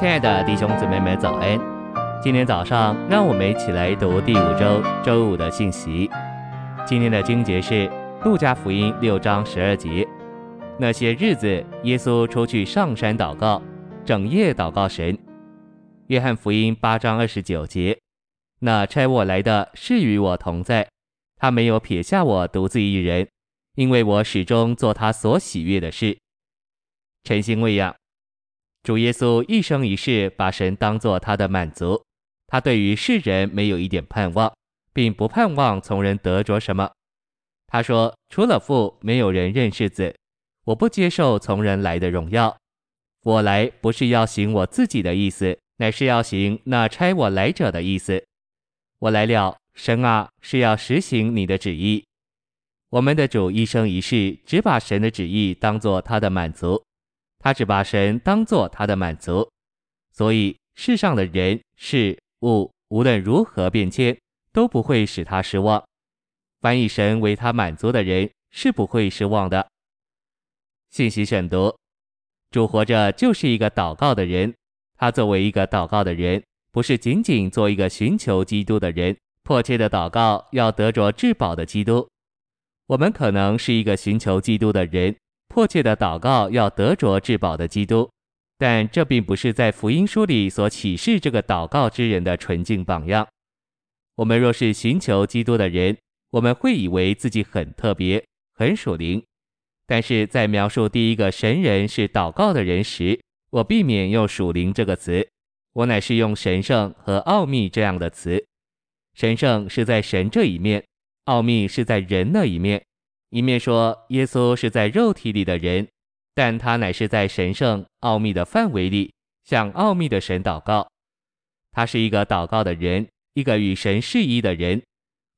亲爱的弟兄姊妹们，早安！今天早上，让我们一起来读第五周周五的信息。今天的经节是《路加福音》六章十二节。那些日子，耶稣出去上山祷告，整夜祷告神。《约翰福音》八章二十九节。那差我来的是与我同在，他没有撇下我独自一人，因为我始终做他所喜悦的事。晨星喂养。主耶稣一生一世把神当作他的满足，他对于世人没有一点盼望，并不盼望从人得着什么。他说：“除了父，没有人认识子。我不接受从人来的荣耀。我来不是要行我自己的意思，乃是要行那差我来者的意思。我来了，神啊，是要实行你的旨意。我们的主一生一世只把神的旨意当作他的满足。”他只把神当作他的满足，所以世上的人事物无论如何变迁，都不会使他失望。凡以神为他满足的人是不会失望的。信息选读：主活着就是一个祷告的人，他作为一个祷告的人，不是仅仅做一个寻求基督的人，迫切的祷告要得着至宝的基督。我们可能是一个寻求基督的人。迫切的祷告要得着至宝的基督，但这并不是在福音书里所启示这个祷告之人的纯净榜样。我们若是寻求基督的人，我们会以为自己很特别、很属灵。但是在描述第一个神人是祷告的人时，我避免用属灵这个词，我乃是用神圣和奥秘这样的词。神圣是在神这一面，奥秘是在人那一面。一面说耶稣是在肉体里的人，但他乃是在神圣奥秘的范围里向奥秘的神祷告。他是一个祷告的人，一个与神是一的人。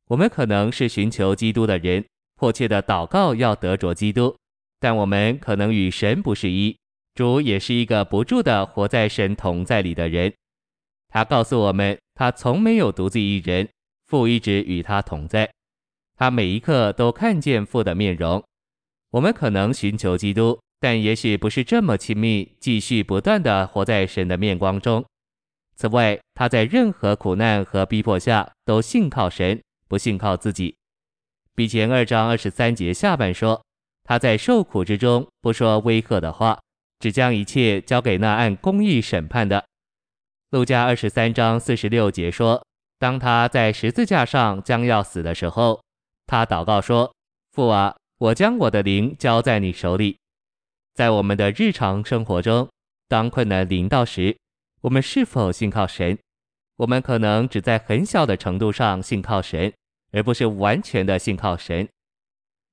我们可能是寻求基督的人，迫切的祷告要得着基督，但我们可能与神不是一。主也是一个不住的活在神同在里的人。他告诉我们，他从没有独自一人，父一直与他同在。他每一刻都看见父的面容。我们可能寻求基督，但也许不是这么亲密，继续不断地活在神的面光中。此外，他在任何苦难和逼迫下都信靠神，不信靠自己。彼前二章二十三节下半说，他在受苦之中不说威吓的话，只将一切交给那按公义审判的。路加二十三章四十六节说，当他在十字架上将要死的时候。他祷告说：“父啊，我将我的灵交在你手里。”在我们的日常生活中，当困难临到时，我们是否信靠神？我们可能只在很小的程度上信靠神，而不是完全的信靠神。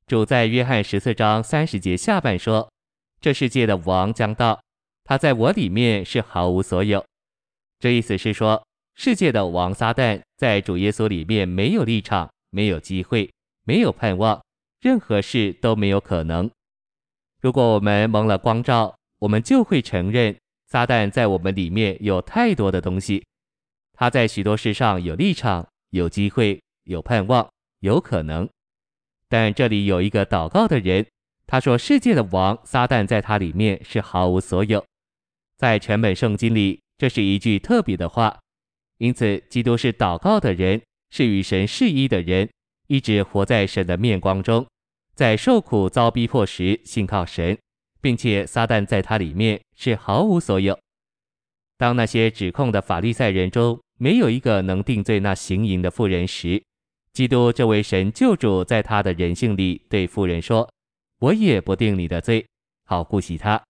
主在约翰十四章三十节下半说：“这世界的王将到，他在我里面是毫无所有。”这意思是说，世界的王撒旦在主耶稣里面没有立场，没有机会。没有盼望，任何事都没有可能。如果我们蒙了光照，我们就会承认撒旦在我们里面有太多的东西。他在许多事上有立场、有机会、有盼望、有可能。但这里有一个祷告的人，他说：“世界的王撒旦在他里面是毫无所有。”在全本圣经里，这是一句特别的话。因此，基督是祷告的人，是与神是一的人。一直活在神的面光中，在受苦遭逼迫时信靠神，并且撒旦在他里面是毫无所有。当那些指控的法利赛人中没有一个能定罪那行淫的妇人时，基督这位神救主在他的人性里对妇人说：“我也不定你的罪，好顾惜他，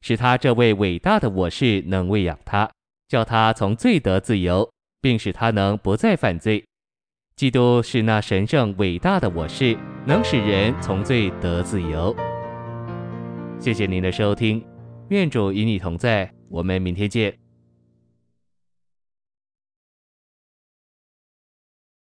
使他这位伟大的我是能喂养他，叫他从罪得自由，并使他能不再犯罪。”基督是那神圣伟大的我是，能使人从罪得自由。谢谢您的收听，愿主与你同在，我们明天见。